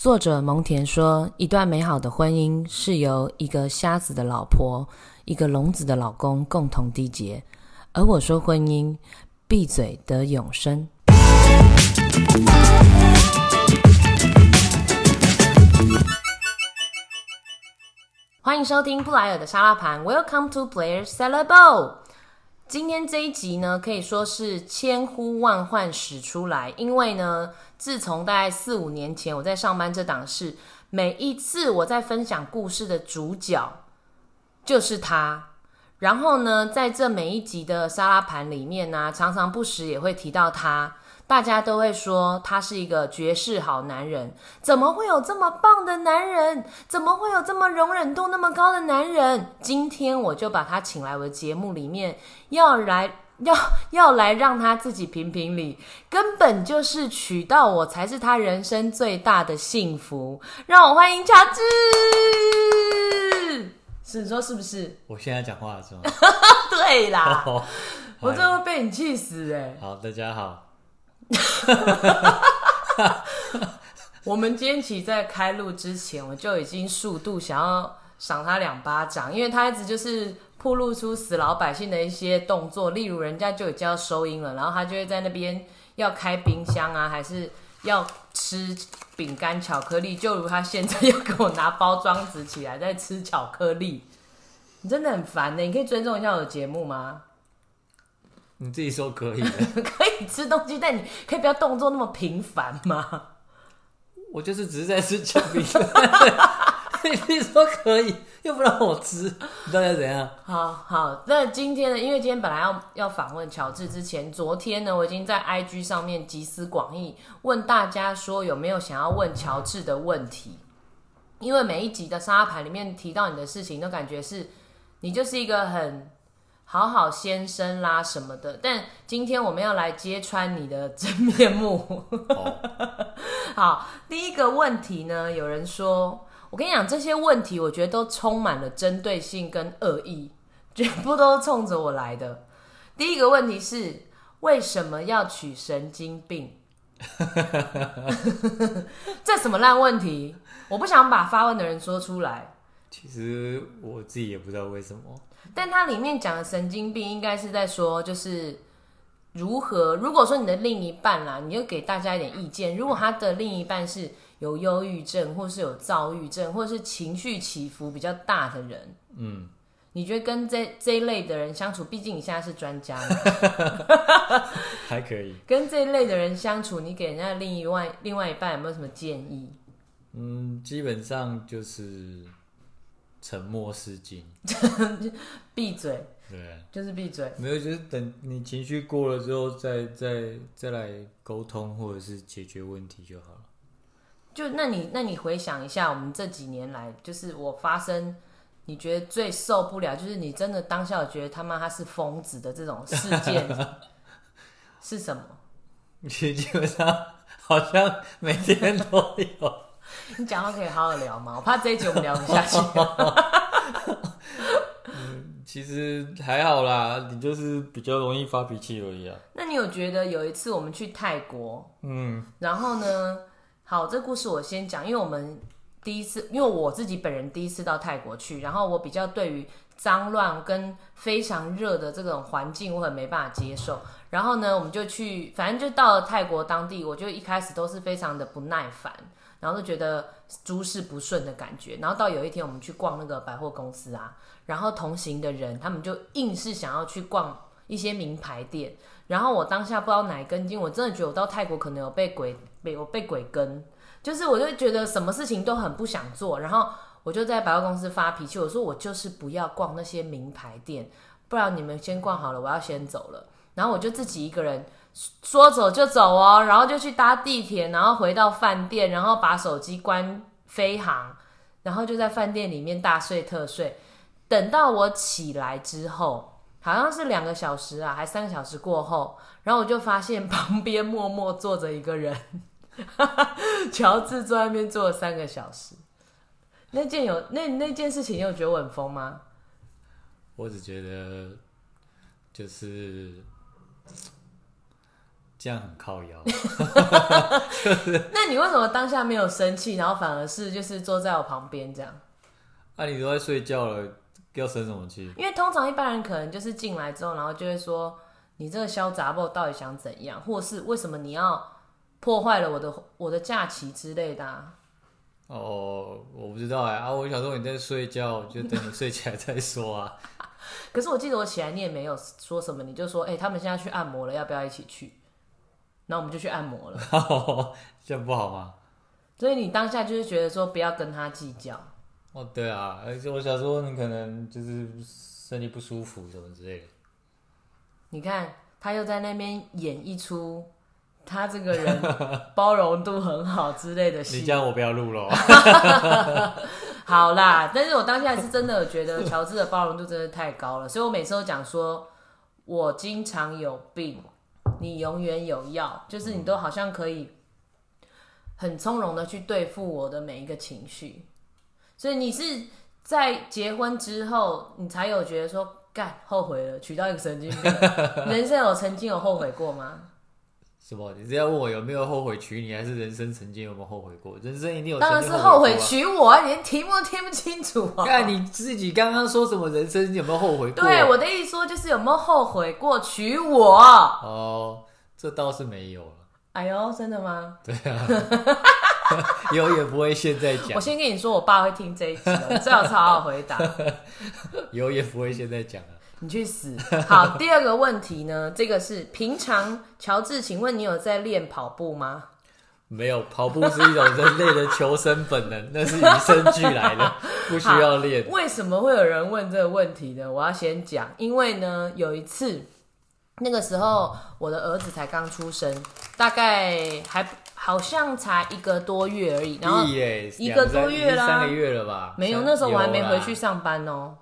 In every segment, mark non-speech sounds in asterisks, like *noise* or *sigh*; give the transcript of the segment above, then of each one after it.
作者蒙田说：“一段美好的婚姻是由一个瞎子的老婆、一个聋子的老公共同缔结。”而我说：“婚姻，闭嘴得永生。”欢迎收听布莱尔的沙拉盘，Welcome to Blair Salad Bowl。今天这一集呢，可以说是千呼万唤始出来，因为呢，自从大概四五年前我在上班这档事，每一次我在分享故事的主角就是他。然后呢，在这每一集的沙拉盘里面呢，常常不时也会提到他。大家都会说他是一个绝世好男人，怎么会有这么棒的男人？怎么会有这么容忍度那么高的男人？今天我就把他请来我的节目里面，要来要要来让他自己评评理，根本就是娶到我才是他人生最大的幸福。让我欢迎乔治，是你说是不是？*laughs* 我现在讲话是吗？*laughs* 对啦，我真的会被你气死哎！好，大家好。*laughs* 我们今天起在开录之前，我就已经速度想要赏他两巴掌，因为他一直就是铺露出死老百姓的一些动作，例如人家就已经要收音了，然后他就会在那边要开冰箱啊，还是要吃饼干巧克力，就如他现在要给我拿包装纸起来在吃巧克力，*laughs* 你真的很烦呢，你可以尊重一下我的节目吗？*laughs* 你自己说可以，可以吃东西，但你可以不要动作那么频繁吗？我就是只是在吃巧克力，*laughs* 你说可以，*laughs* 又不让我吃，你到底怎样？好好，那今天呢？因为今天本来要要访问乔治之前，昨天呢，我已经在 IG 上面集思广益，问大家说有没有想要问乔治的问题？因为每一集的沙盘里面提到你的事情，都感觉是你就是一个很。好好先生啦什么的，但今天我们要来揭穿你的真面目。*laughs* 好，第一个问题呢，有人说，我跟你讲这些问题，我觉得都充满了针对性跟恶意，*laughs* 全部都冲着我来的。第一个问题是，为什么要取神经病？*laughs* 这什么烂问题？我不想把发问的人说出来。其实我自己也不知道为什么。但它里面讲的神经病，应该是在说，就是如何。如果说你的另一半啦，你就给大家一点意见。如果他的另一半是有忧郁症，或是有躁郁症，或是情绪起伏比较大的人，嗯，你觉得跟这这一类的人相处，毕竟你现在是专家，*laughs* 还可以。跟这一类的人相处，你给人家另一外另外一半有没有什么建议？嗯，基本上就是。沉默是金，*laughs* 闭嘴。对，就是闭嘴。没有，就是等你情绪过了之后，再再再来沟通或者是解决问题就好了。就那你那你回想一下，我们这几年来，就是我发生你觉得最受不了，就是你真的当下觉得他妈他是疯子的这种事件 *laughs* 是什么？基本上好像每天都有。*laughs* 你讲话可以好好聊吗？我怕这一集我们聊不下去。*laughs* 嗯，其实还好啦，你就是比较容易发脾气而已啊。那你有觉得有一次我们去泰国，嗯，然后呢，好，这故事我先讲，因为我们第一次，因为我自己本人第一次到泰国去，然后我比较对于脏乱跟非常热的这种环境，我很没办法接受。然后呢，我们就去，反正就到了泰国当地，我就一开始都是非常的不耐烦。然后就觉得诸事不顺的感觉，然后到有一天我们去逛那个百货公司啊，然后同行的人他们就硬是想要去逛一些名牌店，然后我当下不知道哪根筋，我真的觉得我到泰国可能有被鬼被我被鬼跟，就是我就觉得什么事情都很不想做，然后我就在百货公司发脾气，我说我就是不要逛那些名牌店，不然你们先逛好了，我要先走了，然后我就自己一个人。说走就走哦，然后就去搭地铁，然后回到饭店，然后把手机关飞行，然后就在饭店里面大睡特睡。等到我起来之后，好像是两个小时啊，还三个小时过后，然后我就发现旁边默默坐着一个人，*laughs* 乔治坐在那边坐了三个小时。那件有那那件事情，你有觉得我很疯吗？我只觉得就是。*tsk* 这样很靠腰。那你为什么当下没有生气，然后反而是就是坐在我旁边这样？啊、你都在睡觉了，要生什么气？因为通常一般人可能就是进来之后，然后就会说你这个小杂货到底想怎样，或是为什么你要破坏了我的我的假期之类的、啊。哦，我不知道哎啊，我想说你在睡觉，就等你睡起来再说啊。*laughs* 可是我记得我起来你也没有说什么，你就说哎、他们现在去按摩了，要不要一起去？然后我们就去按摩了。*laughs* 这样不好吗？所以你当下就是觉得说不要跟他计较。哦，对啊，而且我想说你可能就是身体不舒服什么之类的。你看他又在那边演一出他这个人 *laughs* 包容度很好之类的你戏这。样我不要录了。*laughs* 好啦，但是我当下是真的觉得乔治的包容度真的太高了，所以我每次都讲说，我经常有病，你永远有药，就是你都好像可以很从容的去对付我的每一个情绪，所以你是在结婚之后，你才有觉得说，干后悔了，娶到一个神经病，*laughs* 人生有曾经有后悔过吗？什么？你是要问我有没有后悔娶你，还是人生曾经有没有后悔过？人生一定有当然是后悔。娶我啊，连题目都听不清楚啊。看你自己刚刚说什么人生有没有后悔过？对我的意思说，就是有没有后悔过娶我？哦，这倒是没有了。哎呦，真的吗？对啊，*laughs* 有也不会现在讲 *laughs* 我，先跟你说，我爸会听这一集最好好好回答。*laughs* 有也不会现在讲啊。你去死！好，第二个问题呢，这个是平常乔治，请问你有在练跑步吗？没有，跑步是一种人类的求生本能，*laughs* 那是与生俱来的，不需要练。为什么会有人问这个问题呢？我要先讲，因为呢，有一次，那个时候我的儿子才刚出生，大概还好像才一个多月而已，然后一个多月啦三个月了吧？没有，那时候我还没回去上班哦，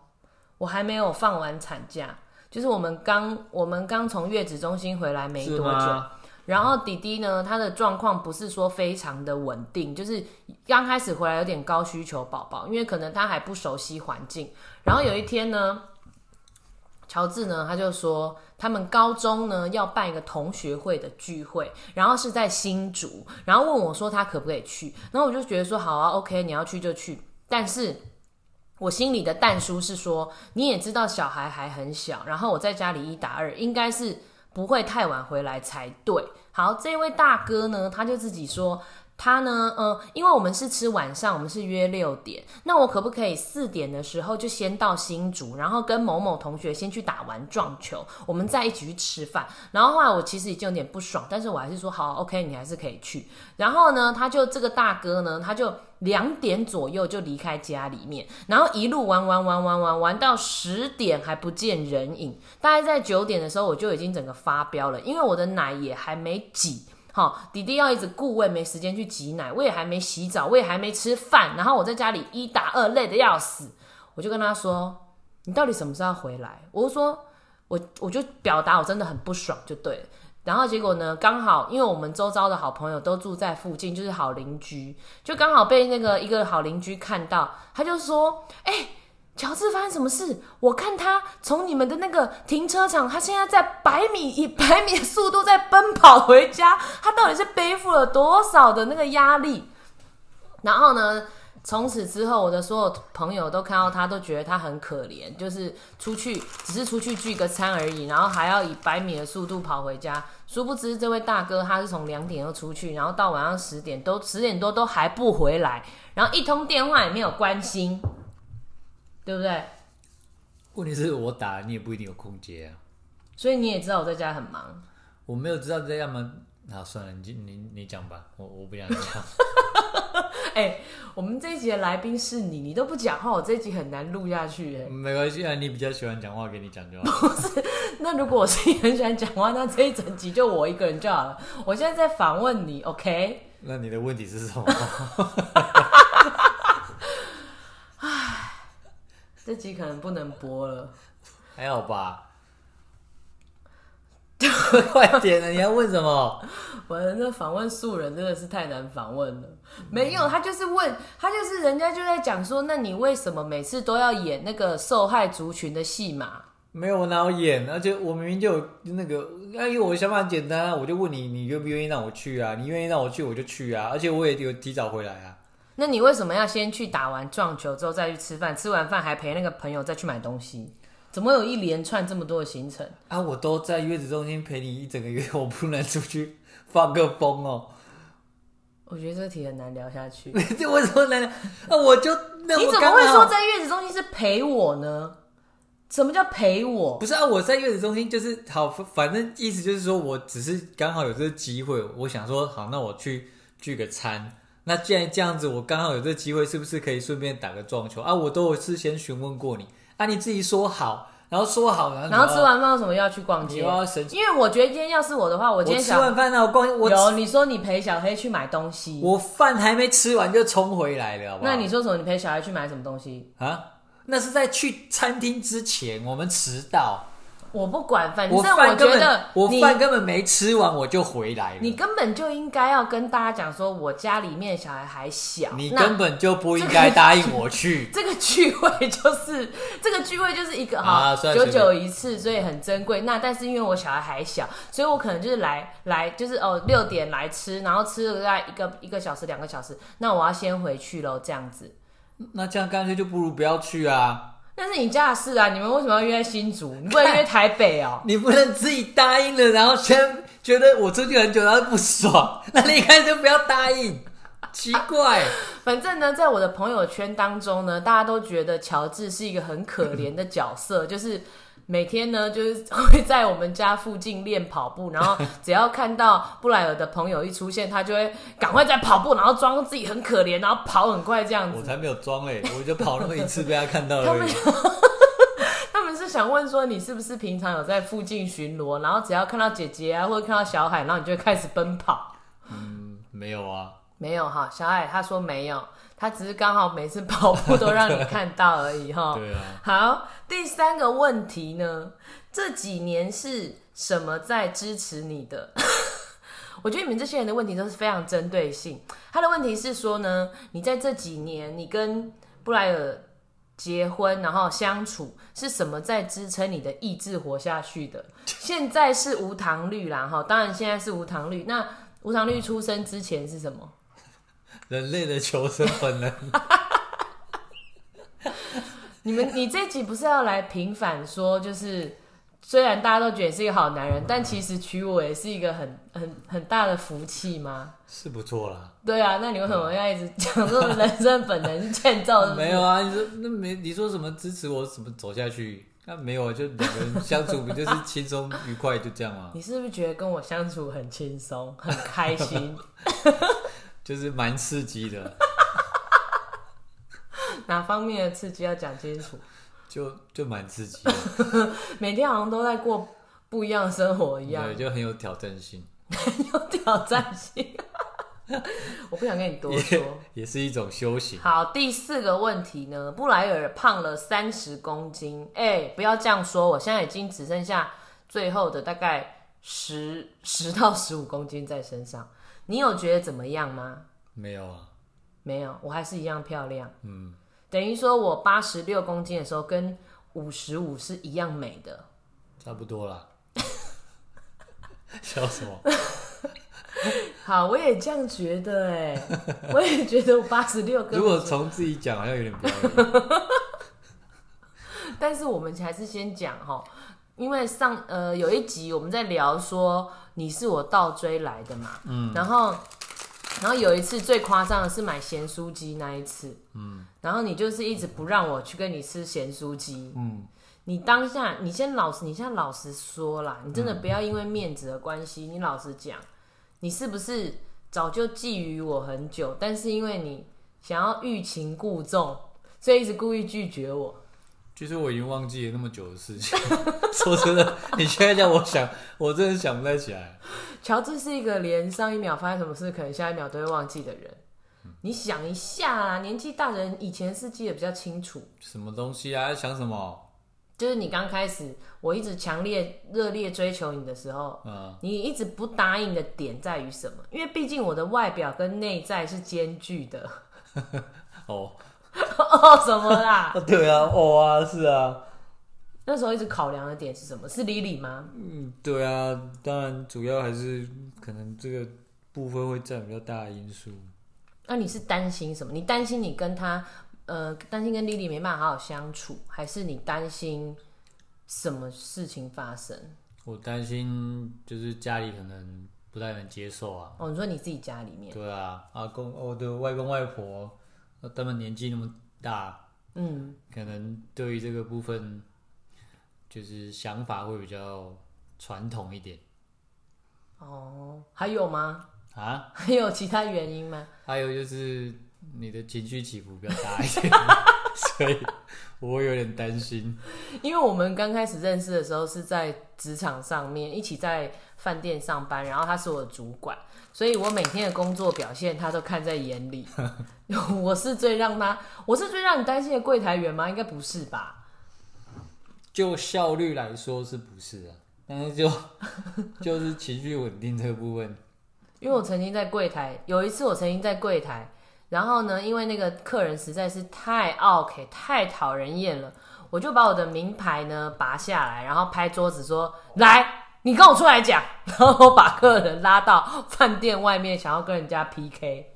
我还没有放完产假，就是我们刚我们刚从月子中心回来没多久，然后弟弟呢，他的状况不是说非常的稳定，就是刚开始回来有点高需求宝宝，因为可能他还不熟悉环境。然后有一天呢，乔治呢他就说，他们高中呢要办一个同学会的聚会，然后是在新竹，然后问我说他可不可以去，然后我就觉得说好啊，OK，你要去就去，但是。我心里的淡叔是说，你也知道小孩还很小，然后我在家里一打二，应该是不会太晚回来才对。好，这位大哥呢，他就自己说，他呢，呃，因为我们是吃晚上，我们是约六点，那我可不可以四点的时候就先到新竹，然后跟某某同学先去打完撞球，我们再一起去吃饭。然后后来我其实已经有点不爽，但是我还是说好，OK，你还是可以去。然后呢，他就这个大哥呢，他就两点左右就离开家里面，然后一路玩玩玩玩玩玩到十点还不见人影。大概在九点的时候，我就已经整个发飙了，因为我的奶也还没挤。好，弟弟要一直顾，我没时间去挤奶，我也还没洗澡，我也还没吃饭，然后我在家里一打二，累得要死。我就跟他说：“你到底什么时候回来？”我就说：“我我就表达我真的很不爽，就对了。”然后结果呢，刚好因为我们周遭的好朋友都住在附近，就是好邻居，就刚好被那个一个好邻居看到，他就说：“哎、乔治发生什么事？我看他从你们的那个停车场，他现在在百米以百米的速度在奔跑回家，他到底是背负了多少的那个压力？”然后呢，从此之后，我的所有朋友都看到他，都觉得他很可怜，就是出去只是出去聚个餐而已，然后还要以百米的速度跑回家。殊不知，这位大哥他是从两点就出去，然后到晚上十点都十点多都还不回来，然后一通电话也没有关心，对不对？问题是我打你也不一定有空接啊。所以你也知道我在家很忙。我没有知道这样吗？好，算了，你你你讲吧，我我不想讲。*laughs* 哎、我们这一集的来宾是你，你都不讲话，我这一集很难录下去哎。没关系啊，你比较喜欢讲话，给你讲就好。*laughs* 那如果我自己很喜欢讲话，那这一整集就我一个人就好了。我现在在访问你，OK？那你的问题是什么？*laughs* 这集可能不能播了。还好吧？*laughs* 快点啊！你要问什么？我的那访问素人真的是太难访问了。没有，他就是问他就是人家就在讲说，那你为什么每次都要演那个受害族群的戏码？没有，我哪有演？而且我明明就有那个，因为我想法很简单啊，我就问你，你愿不愿意让我去啊？你愿意让我去，我就去啊。而且我也有提早回来啊。那你为什么要先去打完撞球之后再去吃饭？吃完饭还陪那个朋友再去买东西？怎么有一连串这么多的行程？啊，我都在月子中心陪你一整个月，我不能出去放个风哦。我觉得这个题很难聊下去。*laughs* 这为什么难聊？啊，我就那你怎么会说在月子中心是陪我呢？什么叫陪我不？是啊？我在月子中心就是好，反反正意思就是说我只是刚好有这个机会，我想说好，那我去聚个餐。那既然这样子，我刚好有这个机会，是不是可以顺便打个撞球啊？我都有事先询问过你啊，你自己说好，然后说好，然后然后吃完饭为什么要去逛街。因为我觉得今天要是我的话，我我今天想吃完饭呢，我逛我有你说你陪小黑去买东西，我饭还没吃完就冲回来了，好不好？那你说什么？你陪小孩去买什么东西？啊？那是在去餐厅之前，我们迟到，我不管，反正我觉得我你饭根本没吃完我就回来了。你根本就应该要跟大家讲说，我家里面小孩还小，你根本就不应该答应我去。*laughs* 这个聚会就是这个聚会就是一个啊哈久算随久一次，所以很珍贵。那但是因为我小孩还小，所以我可能就是来来就是哦六点来吃，然后吃了大概一个一个小时两个小时，那我要先回去喽，这样子。那这样干脆就不如不要去啊！那是你家的事啊，你们为什么要约在新竹？你不能约台北哦？*laughs* 你不能自己答应了，然后先觉得我出去很久，然后不爽，*laughs* 那你一开始就不要答应。奇怪，*laughs* 反正呢，在我的朋友圈当中呢，大家都觉得乔治是一个很可怜的角色，就是每天呢，就是会在我们家附近练跑步，然后只要看到布莱尔的朋友一出现，他就会赶快在跑步，然后装自己很可怜，然后跑很快这样子。我才没有装嘞，我就跑那么一次被他看到他们。他们是想问说，你是不是平常有在附近巡逻，然后只要看到姐姐啊，或者看到小海，然后你就会开始奔跑？嗯，没有啊，没有哈，小海他说没有，他只是刚好每次跑步都让你 *laughs* 看到而已哈。对啊，好，第三个问题呢，这几年是什么在支持你的？*laughs* 我觉得你们这些人的问题都是非常针对性。他的问题是说呢，你在这几年你跟布莱尔结婚，然后相处，是什么在支撑你的意志活下去的？现在是无糖绿啦，哈，当然现在是无糖绿。那无糖绿出生之前是什么？人类的求生本能。*laughs* 你们，你这集不是要来平反说，就是虽然大家都觉得你是一个好男人，但其实娶我也是一个很 *laughs* 很很大的福气吗？是不错啦，对啊，那你为什么要一直讲说人生本能是建造的？*laughs* 没有啊？你说那没你说什么支持我怎么走下去？那没有啊，就两个人相处不就是轻松愉快就这样吗？你是不是觉得跟我相处很轻松、很开心？就是蛮刺激的，*laughs* 哪方面的刺激要讲清楚？就就蛮刺激的，*laughs* 每天好像都在过不一样的生活一样对，，就很有挑战性，*laughs* 很有挑战性。我不想跟你多说。也是一种修行。好，第四个问题呢，布莱尔胖了三十公斤，哎、不要这样说，我现在已经只剩下最后的大概十十到十五公斤在身上。你有觉得怎么样吗？没有啊，没有，我还是一样漂亮。嗯，等于说我八十六公斤的时候跟五十五是一样美的。差不多啦。*laughs* 笑什么？好，我也这样觉得、哎，*laughs* 我也觉得我八十六跟如果55从自己讲，好像有点不要脸。*laughs* 但是我们还是先讲哈，因为上呃有一集我们在聊说你是我倒追来的嘛，嗯，然后然后有一次最夸张的是买咸酥鸡那一次，嗯，然后你就是一直不让我去跟你吃咸酥鸡，嗯，你当下你先老实，你现在老实说啦，你真的不要因为面子的关系，你老实讲，你是不是早就觊觎我很久，但是因为你想要欲擒故纵，所以一直故意拒绝我。其实我已经忘记了那么久的事情。*laughs* 说真的，你现在叫我想，我真的想不太起来。乔治是一个连上一秒发生什么事，可能下一秒都会忘记的人。你想一下啊，年纪大的人以前是记得比较清楚。什么东西啊？想什么？就是你刚开始，我一直强烈热烈追求你的时候，嗯，你一直不答应的点在于什么？因为毕竟我的外表跟内在是兼具的。*laughs* 哦，哦，*laughs* 什么啦？*laughs* 对啊，哦啊，是啊，那时候一直考量的点是什么？是 Lily 吗？嗯，对啊，当然主要还是可能这个部分会占比较大的因素。那你是担心什么？你担心你跟他呃，担心跟 Lily 没办法好好相处，还是你担心什么事情发生？我担心就是家里可能不太能接受啊。哦，你说你自己家里面？对啊，阿公，我的外公外婆，他们年纪那么大，嗯，可能对于这个部分，就是想法会比较传统一点。哦，还有吗？啊？还有其他原因吗？还有就是你的情绪起伏比较大一点，*laughs* 所以我有点担心。因为我们刚开始认识的时候是在职场上面一起在饭店上班，然后他是我的主管，所以我每天的工作表现他都看在眼里。*laughs* 我是最让他，我是最让你担心的柜台员吗？应该不是吧？就效率来说是不是啊？但是就 *laughs* 就是情绪稳定这个部分，因为我曾经在柜台有一次，我曾经在柜台，然后呢，因为那个客人实在是太 OK 太讨人厌了，我就把我的名牌呢拔下来，然后拍桌子说：“来，你跟我出来讲。*laughs* ”然后我把客人拉到饭店外面，想要跟人家 PK。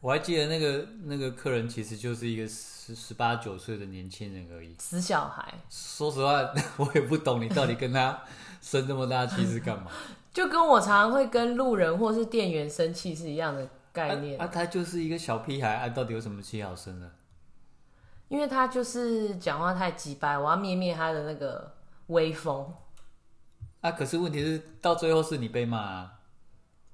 我还记得那个那个客人其实就是一个十十八九岁的年轻人而已，死小孩。说实话，*laughs* 我也不懂你到底跟他生这么大气是干嘛。*laughs* 就跟我常常会跟路人或是店员生气是一样的概念啊，他就是一个小屁孩啊，到底有什么气好生的？因为他就是讲话太急白，我要灭灭他的那个威风。啊，可是问题是到最后是你被骂啊。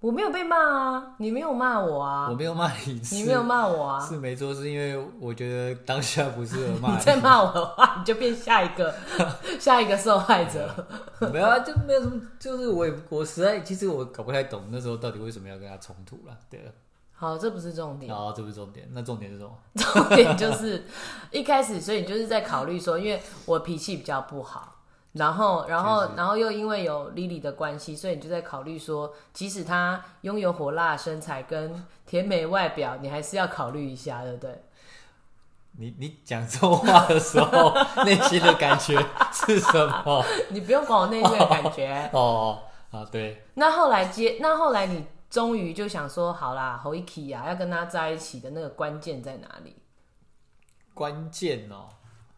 我没有被骂啊，你没有骂我啊，我没有骂你，你没有骂我啊，是没错，是因为我觉得当下不适合骂你。*laughs* 再骂我的话，你就变下一个 *laughs* 下一个受害者。没有啊，就没有什么，就是我也我实在其实我搞不太懂那时候到底为什么要跟他冲突了。对了，好，这不是重点。哦，这不是重点，那重点是什么？*laughs* 重点就是一开始，所以你就是在考虑说，因为我脾气比较不好。然后，然后，然后又因为有 Lily 的关系，所以你就在考虑说，即使她拥有火辣身材跟甜美外表，你还是要考虑一下，对不对？你你讲这种话的时候，内心的感觉是什么？*laughs* 你不用管我内心的感觉。哦啊，对。那后来接，那后来你终于就想说，好啦 i k i 啊，要跟他在一起的那个关键在哪里？关键哦。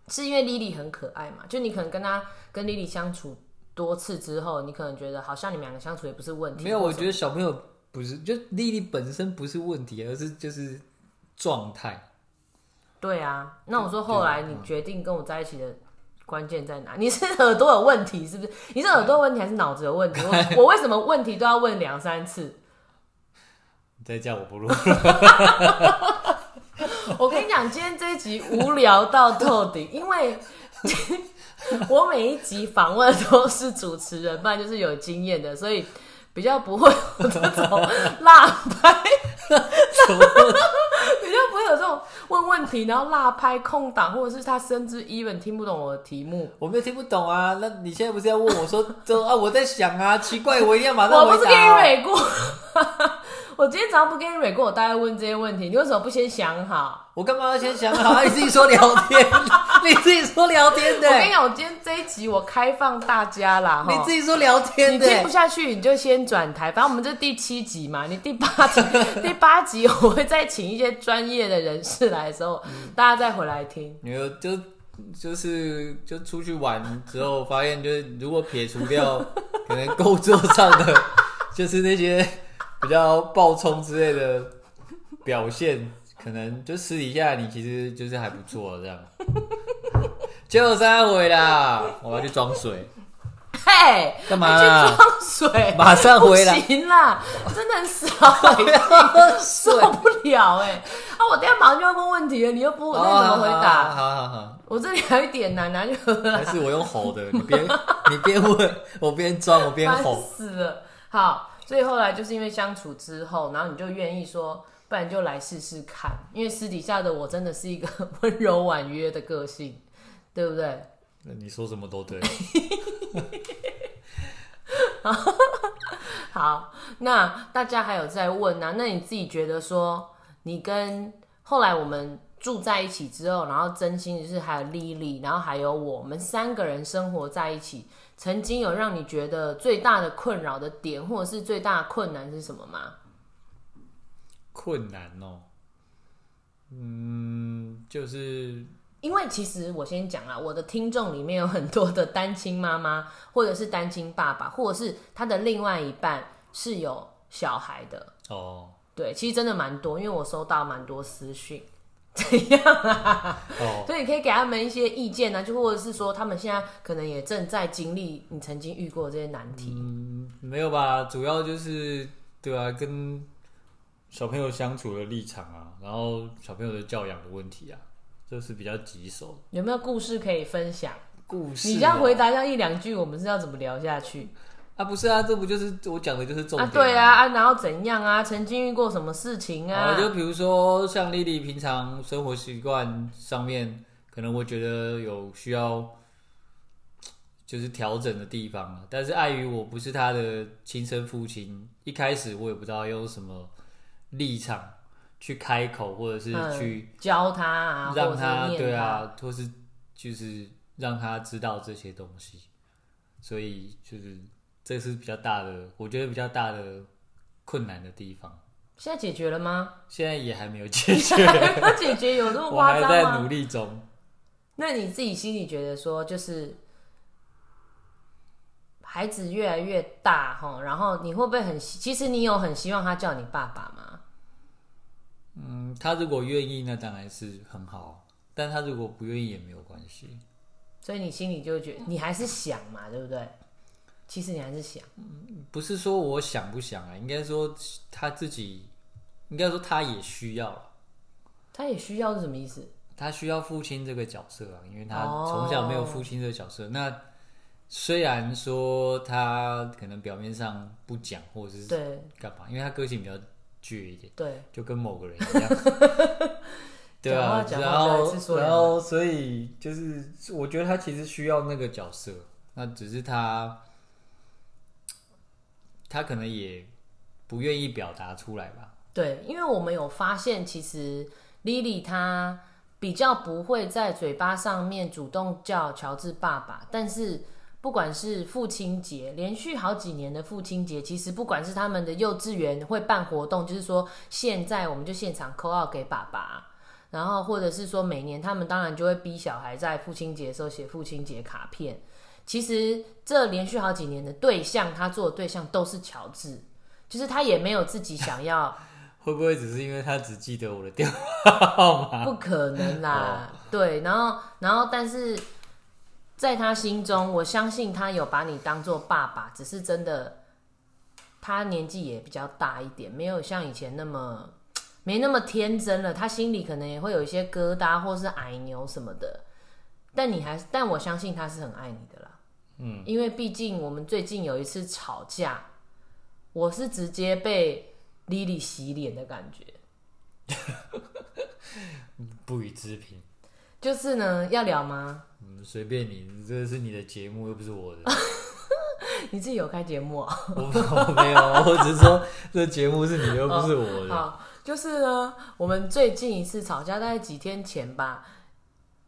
是因为 Lily 很可爱嘛？就你可能跟他跟 Lily 相处多次之后，你可能觉得好像你们两个相处也不是问题。没有，我觉得小朋友不是，就 Lily 本身不是问题，而是就是状态。对啊，那我说后来你决定跟我在一起的关键在哪？你是耳朵有问题是不是？你是耳朵有问题还是脑子有问题？我 *laughs* 我为什么问题都要问两三次？你再叫我不录。*laughs* 我跟你讲，今天这一集无聊到透顶，*laughs* 因为 *laughs* 我每一集访问都是主持人，不然就是有经验的，所以比较不会有这种辣拍，比较不会有这种问问题然后辣拍空档，或者是他甚至 even 听不懂我的题目，我没有听不懂啊。那你现在不是要问我说，这啊我在想啊，奇怪，我一定要马上回答。我不是给你美过。我今天早上不跟你蕊过，我大概问这些问题，你为什么不先想好？我干嘛要先想好？*laughs* 你自己说聊天，*laughs* 你自己说聊天的。我跟你讲，我今天这一集我开放大家啦，你自己说聊天的。你听不下去，你就先转台。反正我们这第七集嘛，你第八集，*laughs* 第八集我会再请一些专业的人士来的时候，大家再回来听。你就就是就出去玩之后，发现就是如果撇除掉可能工作上的，就是那些。比较暴冲之类的表现，可能就私底下你其实就是还不错这样。就三回啦，我要去装水。*laughs* 嘿，干嘛？去装水，马上回来。*laughs* 行啦，真的很少，*laughs* 受不了哎！啊，我等下马上就要问问题了，你又不，那怎么回答？好好好，我这里还有一点难，拿去喝。还是我用吼的，你边你边问，我边装，我边吼。死了，好。所以后来就是因为相处之后，然后你就愿意说，不然就来试试看。因为私底下的我真的是一个 *laughs* 温柔婉约的个性，对不对？那你说什么都对。*laughs* 好，那大家还有在问啊？那你自己觉得说，你跟后来我们住在一起之后，然后真心就是还有丽丽，然后还有我们三个人生活在一起，曾经有让你觉得最大的困扰的点，或者是最大的困难是什么吗？困难哦，嗯，就是因为其实我先讲啊，我的听众里面有很多的单亲妈妈，或者是单亲爸爸，或者是他的另外一半是有小孩的。哦，对，其实真的蛮多，因为我收到蛮多私讯，*laughs* 怎样啊？哦，所以你可以给他们一些意见啊，就或者是说他们现在可能也正在经历你曾经遇过这些难题。嗯，没有吧？主要就是对啊，跟小朋友相处的立场啊，然后小朋友的教养的问题啊，这是比较棘手有没有故事可以分享？故事、你这样回答这样一两句，我们是要怎么聊下去啊？不是啊，这不就是我讲的就是重啊？点、对啊，啊，然后怎样啊？曾经遇过什么事情啊？啊，就比如说像丽丽平常生活习惯上面，可能我觉得有需要就是调整的地方啊，但是碍于我不是她的亲生父亲，一开始我也不知道用什么立场去开口，或者是嗯去教他啊，让他是念他，对啊，或是就是让他知道这些东西，所以就是这是比较大的，我觉得比较大的困难的地方。现在解决了吗？现在也还没有解决，要 *laughs* 解决有这么我夸张还在努吗？力中。那你自己心里觉得说，就是孩子越来越大哈，然后你会不会很希？其实你有很希望他叫你爸爸吗？嗯，他如果愿意，那当然是很好；但他如果不愿意，也没有关系。所以你心里就会觉得你还是想嘛，对不对？其实你还是想，不是说我想不想啊，应该说他自己，应该说他也需要啊，他也需要是什么意思？他需要父亲这个角色啊，因为他哦从小没有父亲这个角色。那虽然说他可能表面上不讲或者是对干嘛，因为他个性比较倔一点。对，就跟某个人一样。*laughs* 对啊，然后然后所以就是，我觉得他其实需要那个角色，那只是他他可能也不愿意表达出来吧。对，因为我们有发现，其实 Lily 她比较不会在嘴巴上面主动叫乔治爸爸，但是不管是父亲节，连续好几年的父亲节，其实不管是他们的幼稚园会办活动，就是说现在我们就现场扣号给爸爸，然后或者是说每年他们当然就会逼小孩在父亲节的时候写父亲节卡片。其实这连续好几年的对象，他做的对象都是乔治，就是他也没有自己想要。*laughs* 会不会只是因为他只记得我的电话号码？不可能啦，对，然后然后但是在他心中，我相信他有把你当做爸爸，只是真的他年纪也比较大一点，没有像以前那么没那么天真了，他心里可能也会有一些疙瘩或是矮牛什么的，但你还是，但我相信他是很爱你的啦，嗯，因为毕竟我们最近有一次吵架，我是直接被 Lily 洗脸的感觉。*laughs* 不予置评。就是呢，要聊吗？嗯，随便你，这是你的节目，又不是我的。*laughs* 你自己有开节目、啊？*laughs* 我我没有，我只是说这节目是你的，又不是我的。好，就是呢，我们最近一次吵架大概几天前吧，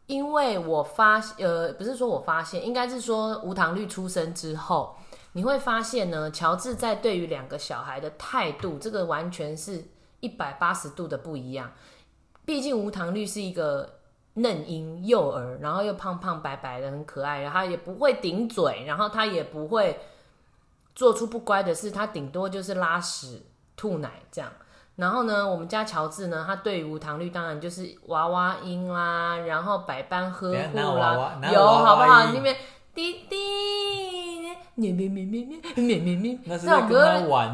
因为我发呃，不是说我发现，应该是说无糖绿出生之后，你会发现呢，乔治在对于两个小孩的态度，这个完全是一百八十度的不一样。毕竟无糖绿是一个嫩婴幼儿，然后又胖胖白白的，很可爱，然后也不会顶嘴，然后他也不会做出不乖的事，他顶多就是拉屎、吐奶这样。然后呢，我们家乔治呢，他对于无糖率当然就是娃娃音啦，然后百般呵护啦，有好不好？那边滴滴，咩咩咩咩咩咩咩，那种歌，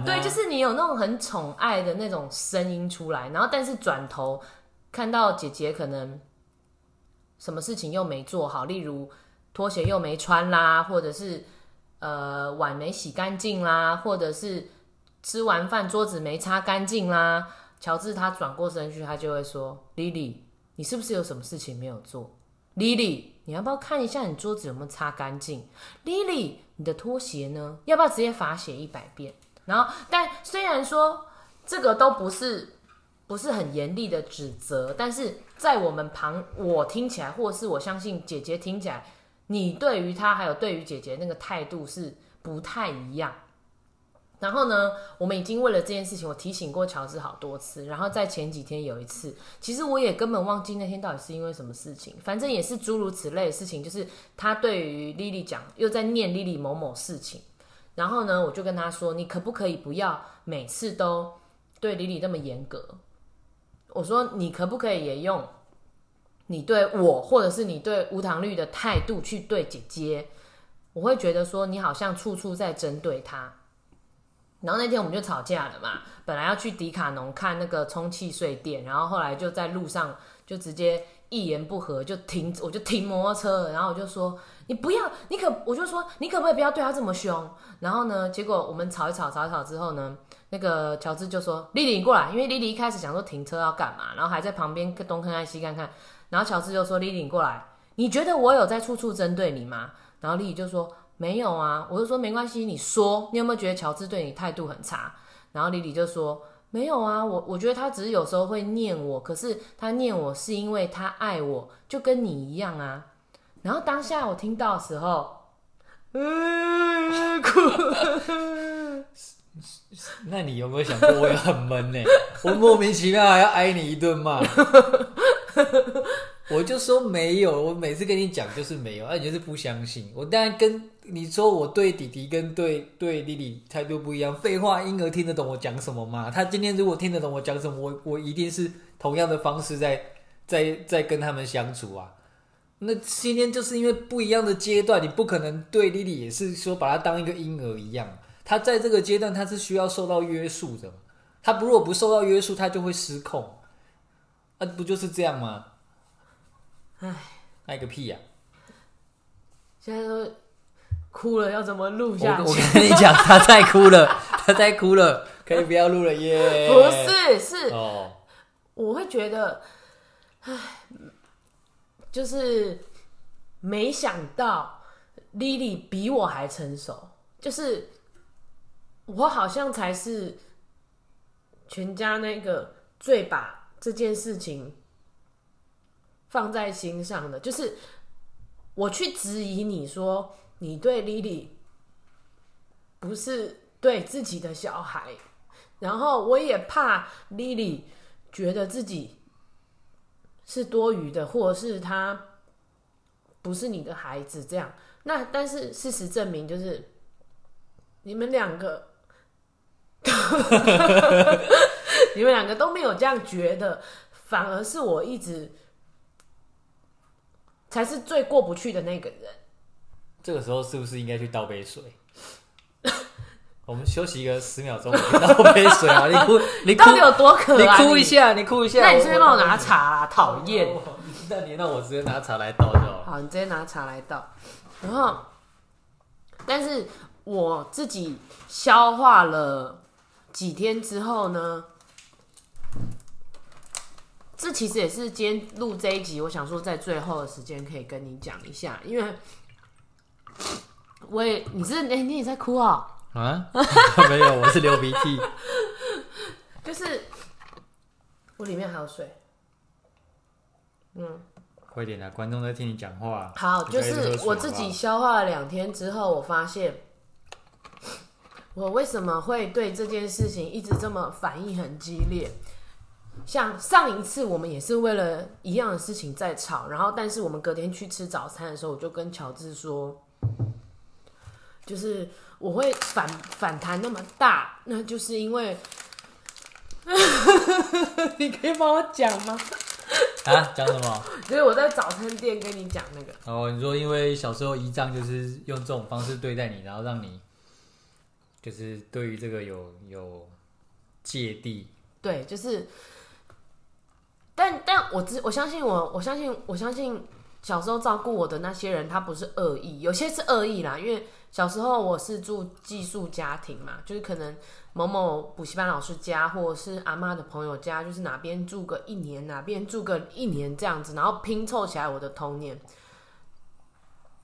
对，就是你有那种很宠爱的那种声音出来，然后但是转头看到姐姐可能什么事情又没做好，例如拖鞋又没穿啦，或者是呃碗没洗干净啦，或者是。吃完饭桌子没擦干净啦。乔治他转过身去，他就会说：“Lily，你是不是有什么事情没有做？Lily，你要不要看一下你桌子有没有擦干净？Lily，你的拖鞋呢？要不要直接罚写一百遍？”然后，但虽然说这个都不是不是很严厉的指责，但是在我们旁，我听起来，或是我相信姐姐听起来，你对于他还有对于姐姐那个态度是不太一样。然后呢，我们已经为了这件事情，我提醒过乔治好多次。然后在前几天有一次，其实我也根本忘记那天到底是因为什么事情，反正也是诸如此类的事情，就是他对于莉莉讲，又在念莉莉某某事情。然后呢，我就跟他说：“你可不可以不要每次都对莉莉那么严格？”我说：“你可不可以也用你对我，或者是你对无糖绿的态度去对姐姐？我会觉得说你好像处处在针对她。”然后那天我们就吵架了嘛，本来要去迪卡侬看那个充气睡垫，然后后来就在路上就直接一言不合就停，我就停摩托车，然后我就说你不要，你可我就说你可不可以不要对他这么凶？然后呢，结果我们吵一吵，吵一吵之后呢，那个乔治就说丽丽过来，因为丽丽一开始想说停车要干嘛，然后还在旁边东看看西看看，然后乔治就说丽丽过来，你觉得我有在处处针对你吗？然后丽丽就说。没有啊，我就说没关系，你说你有没有觉得乔治对你态度很差？然后莉莉就说没有啊，我我觉得他只是有时候会念我，可是他念我是因为他爱我，就跟你一样啊。然后当下我听到的时候，嗯，哭。那你有没有想过我也很闷呢？我莫名其妙还要挨你一顿骂。*laughs* 我就说没有，我每次跟你讲就是没有，而你就是不相信。我当然跟你说，我对弟弟跟对对丽丽态度不一样。废话，婴儿听得懂我讲什么吗？他今天如果听得懂我讲什么，我我一定是同样的方式在在在跟他们相处啊。那今天就是因为不一样的阶段，你不可能对丽丽也是说把她当一个婴儿一样。他在这个阶段他是需要受到约束的，他如果不受到约束，他就会失控。啊，不就是这样吗？唉，爱个屁呀！现在都哭了，要怎么录下去？我跟你讲，他在哭了，*laughs* 他在哭了，可以不要录了耶！不是，是哦，我会觉得，唉，就是没想到 Lily 比我还成熟，就是我好像才是全家那个最把这件事情。放在心上的，就是我去质疑你说你对 Lily 不是对自己的小孩，然后我也怕 Lily 觉得自己是多余的，或是他不是你的孩子这样。那但是事实证明，就是你们两个，*laughs* 你们两个都没有这样觉得，反而是我一直。才是最过不去的那个人。这个时候是不是应该去倒杯水？*laughs* 我们休息一个十秒钟，倒杯水啊！*laughs* 你哭，你到底有多渴？你哭一下，你哭一下。那你顺便帮我拿茶，讨厌。那你让我直接拿茶来倒就好。好，你直接拿茶来倒。然后，但是我自己消化了几天之后呢？这其实也是今天录这一集，我想说在最后的时间可以跟你讲一下，因为我也你是哎你也在哭啊？啊？*laughs* 没有，我是流鼻涕。就是我里面还有水。嗯，快点啊！观众在听你讲话。好，就是我自己消化了两天之后，我发现我为什么会对这件事情一直这么反应很激烈。像上一次我们也是为了一样的事情在吵，然后但是我们隔天去吃早餐的时候，我就跟乔治说，就是我会反反弹那么大，那就是因为，*laughs* 你可以帮我讲吗？啊，讲什么？就是我在早餐店跟你讲那个。哦，你说因为小时候姨丈就是用这种方式对待你，然后让你就是对于这个有有芥蒂。对，就是。但但我知我相信我我相信我相信小时候照顾我的那些人，他不是恶意，有些是恶意啦。因为小时候我是住寄宿家庭嘛，就是可能某某补习班老师家，或是阿妈的朋友家，就是哪边住个一年，哪边住个一年这样子，然后拼凑起来我的童年。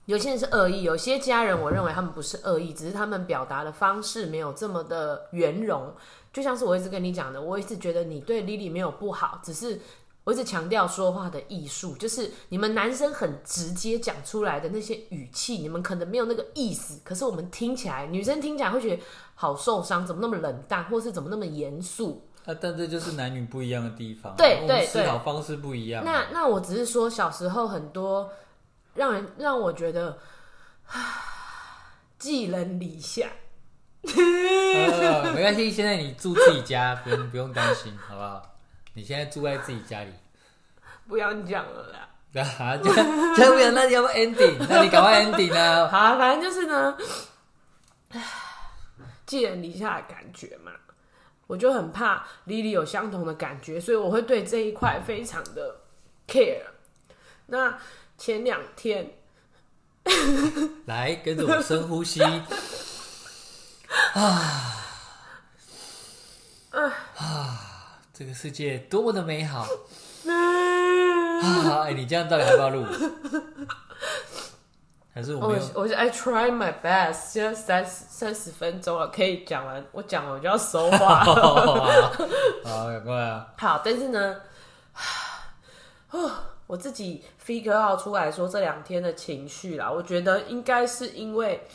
有些人是恶意，有些家人我认为他们不是恶意，只是他们表达的方式没有这么的圆融。就像是我一直跟你讲的，我一直觉得你对 Lily 没有不好，只是我一直强调说话的艺术，就是你们男生很直接讲出来的那些语气，你们可能没有那个意思，可是我们听起来，女生听起来会觉得好受伤，怎么那么冷淡，或是怎么那么严肃？啊，但这就是男女不一样的地方，对对对思考方式不一样。那那我只是说，小时候很多让人让我觉得寄人篱下。呃，没关系，现在你住自己家，不用不用担心，好不好？你现在住在自己家里。*laughs* 不要讲了啦。*laughs* 啊，不要，那你要不要 ending？那你赶快 ending 啊！*laughs* 好啊，反正就是呢，寄人篱下的感觉嘛，我就很怕 Lily 有相同的感觉，所以我会对这一块非常的 care。那前两天，来，跟着我深呼吸。啊啊！这个世界多么的美好啊！*laughs* *laughs* 哎，你这样到底要不要录？还是我我们有？我 I try my best，现在三十三十分钟了，可以讲完，我讲完我就要收话了。*laughs* 好，赶快啊！好，但是呢，*sighs* 哦，我自己 figure out 出来说这两天的情绪啦，我觉得应该是因为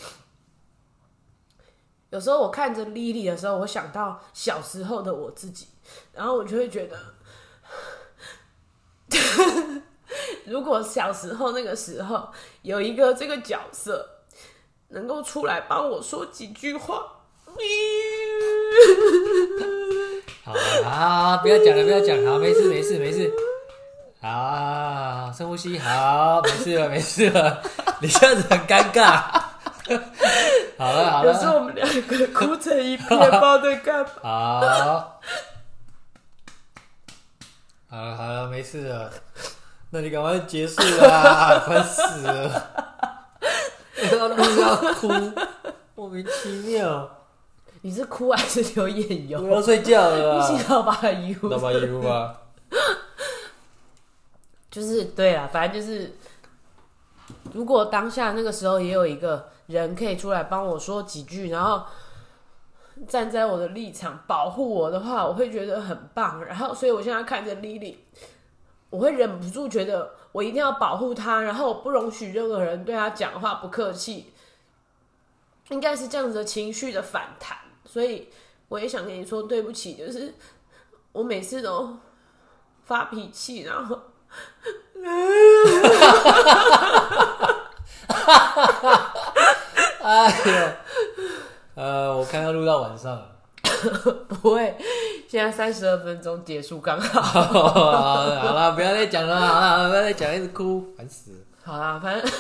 有时候我看着 Lily 的时候，我想到小时候的我自己，然后我就会觉得，*laughs* 如果小时候那个时候有一个这个角色能够出来帮我说几句话。*laughs* 好啊，不要讲了，不要讲，好，没事，没事，没事。好，深呼吸，好，没事了，没事了。*laughs* 你这样子很尴尬。好了，好了有时候，我们两个哭成一片，不知道在干嘛。好，*laughs* 好了，好了，没事了。那你赶快结束啦，烦死了！要录要哭，莫名其妙。你是哭还是流眼油？我要睡觉了不行啦。要把油。那把衣服吧。就是对啦，反正就是，如果当下那个时候也有一个人可以出来帮我说几句，然后站在我的立场保护我的话，我会觉得很棒。然后，所以我现在看着 Lily，我会忍不住觉得我一定要保护她，然后我不容许任何人对她讲话不客气，应该是这样子的情绪的反弹。所以我也想跟你说对不起，就是我每次都发脾气，然后。哎呦，呃，我看要录到晚上了。*laughs* 不会，现在三十二分钟结束刚好。好了，不要再讲了，好了，不要再讲，一直哭，烦死了。好啦，反正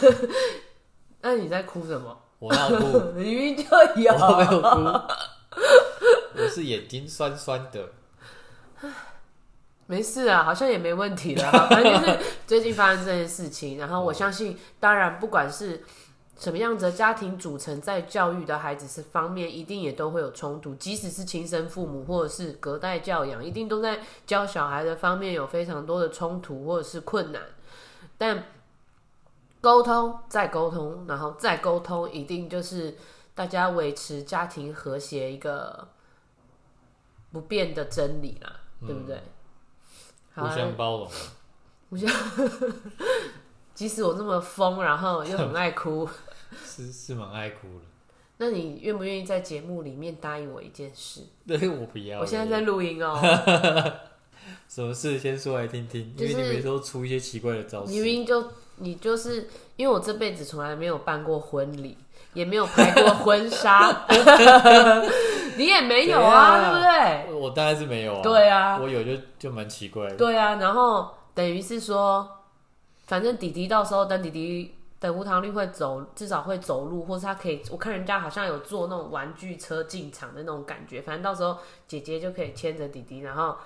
那你在哭什么？我要哭，*laughs* 明明就有。我没有哭，我是眼睛酸酸的。没事啊，好像也没问题了。反正就是最近发生这件事情，然后我相信，当然不管是什么样子的家庭组成，在教育的孩子是方面，一定也都会有冲突。即使是亲生父母或者是隔代教养，一定都在教小孩的方面有非常多的冲突或者是困难。但沟通再沟通，然后再沟通，一定就是大家维持家庭和谐一个不变的真理啦，对不对？好互啊相包容。互相 *laughs* 即使我这么疯，然后又很爱哭，是是蛮爱哭的。那你愿不愿意在节目里面答应我一件事？*laughs* 对，我不要。我现在在录音哦、*laughs* 什么事先说来听听，就是因为你每次都出一些奇怪的招式。你明明就你就是因为我这辈子从来没有办过婚礼，也没有拍过婚纱，*laughs* 你也没有啊，对不对？我当然是没有啊。对啊我有就就蛮奇怪的。对啊，然后等于是说，反正弟弟到时候等弟弟等吴唐绿会走，至少会走路，或是他可以，我看人家好像有坐那种玩具车进场的那种感觉。反正到时候姐姐就可以牵着弟弟，然后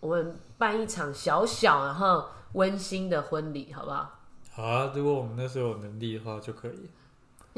我们办一场小小然后温馨的婚礼，好不好？好啊，如果我们那时候有能力的话就可以。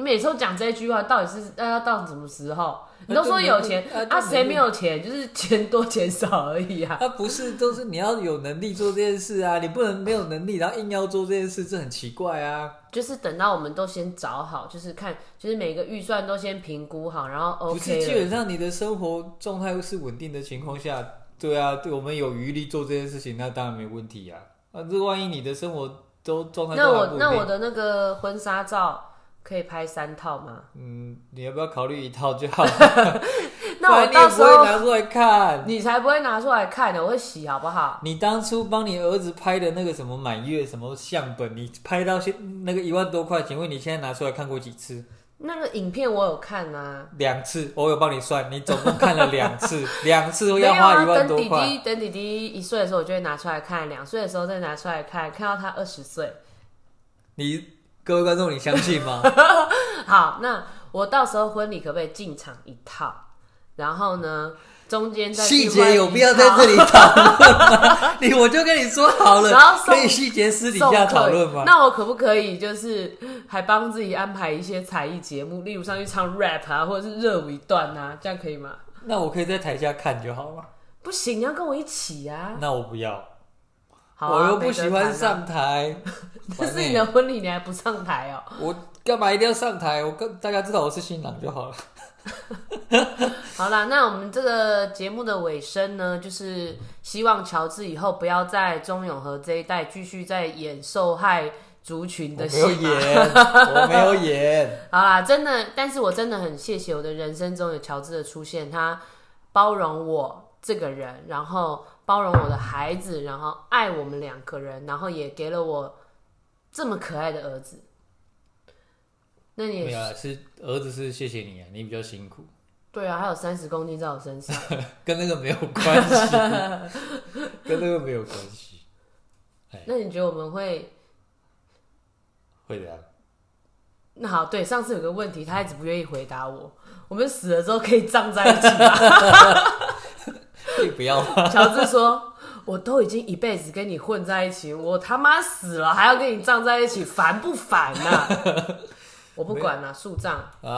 你每次都讲这句话，到底是要到什么时候？你都说有钱啊，谁没有钱？就是钱多钱少而已啊。啊，不是，都是你要有能力做这件事啊，你不能没有能力，然后硬要做这件事，这很奇怪啊。就是等到我们都先找好，就是看，就是每个预算都先评估好，然后 OK。不是，基本上你的生活状态是稳定的情况下，对啊，对我们有余力做这件事情，那当然没问题啊。啊，这万一你的生活都状态那我那我的那个婚纱照。可以拍三套吗？嗯，你要不要考虑一套就好？*laughs* 那我到时候拿出来看，你才不会拿出来看的，我会洗好不好？你当初帮你儿子拍的那个什么满月什么相本，你拍到现那个一万多块，请问你现在拿出来看过几次？那个影片我有看啊，两次，我有帮你算，你总共看了两次，*laughs* 两次要花一万多块。等弟弟等弟弟一岁的时候，我就会拿出来看；两岁的时候再拿出来看，看到他二十岁。你。各位观众，你相信吗？*laughs* 好，那我到时候婚礼可不可以进场一套？然后呢，中间细节有必要在这里讨论吗？*laughs* 你我就跟你说好了，然后可以细节私底下讨论吗？那我可不可以就是还帮自己安排一些才艺节目，例如上去唱 rap 啊，或者是热舞一段啊，这样可以吗？那我可以在台下看就好了。不行，你要跟我一起啊。那我不要。我又不喜欢上台，*laughs* 这是你的婚礼，你还不上台哦？*laughs* 我干嘛一定要上台？我跟大家知道我是新郎就好了。*laughs* 好啦，那我们这个节目的尾声呢，就是希望乔治以后不要在中永和这一带继续在演受害族群的戏。我没有演，我没有演。好啦，真的，但是我真的很谢谢我的人生中有乔治的出现，他包容我这个人，然后。包容我的孩子，然后爱我们两个人，然后也给了我这么可爱的儿子。那你没有是儿子是谢谢你啊，你比较辛苦。对啊，还有三十公斤在我身上，*laughs* 跟那个没有关系，*laughs* 跟那个没有关系。那你觉得我们会会的？那好，对，上次有个问题，他一直不愿意回答我。我们死了之后可以葬在一起吗？*laughs* 不要。*laughs* 乔治说：“我都已经一辈子跟你混在一起，我他妈死了还要跟你葬在一起，烦不烦呐？” *laughs* 我不管了，树葬，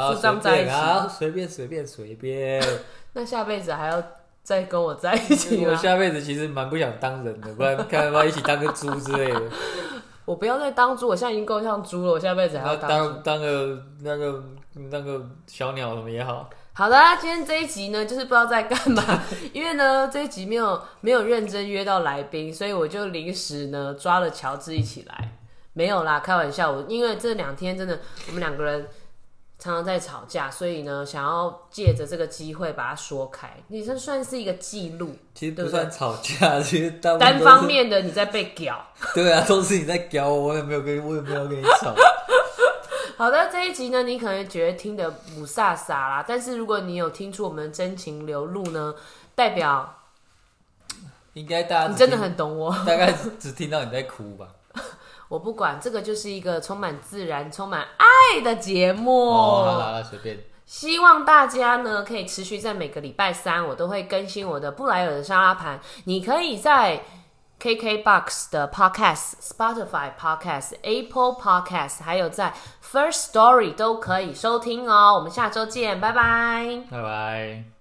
树葬在一起，随便随便随便。*laughs* 那下辈子还要再跟我在一起吗？我下辈子其实蛮不想当人的，不然看要不要一起当个猪之类的。我不要再当猪，我现在已经够像猪了，我下辈子还要当当个那个那个小鸟什么也好。好的，今天这一集呢，就是不知道在干嘛，*laughs* 因为呢这一集没有没有认真约到来宾，所以我就临时呢抓了乔治一起来，没有啦，开玩笑。我因为这两天真的我们两个人常常在吵架，所以呢想要借着这个机会把它说开。你这算是一个记录，其实不算吵架，其实单方面的你在被屌。*laughs* 对啊，都是你在屌我，我也没有跟我也没有跟你吵。好的，这一集呢，你可能觉得听的不飒飒啦，但是如果你有听出我们真情流露呢，代表应该大家你真的很懂我，大概只听到你在哭吧。*laughs* 我不管，这个就是一个充满自然、充满爱的节目。哦，好了，随便。希望大家呢可以持续在每个礼拜三，我都会更新我的布莱尔的沙拉盘。你可以在。KKBOX 的 Podcast、Spotify Podcast、Apple Podcast，还有在 First Story 都可以收听哦。我们下周见，拜拜，拜拜。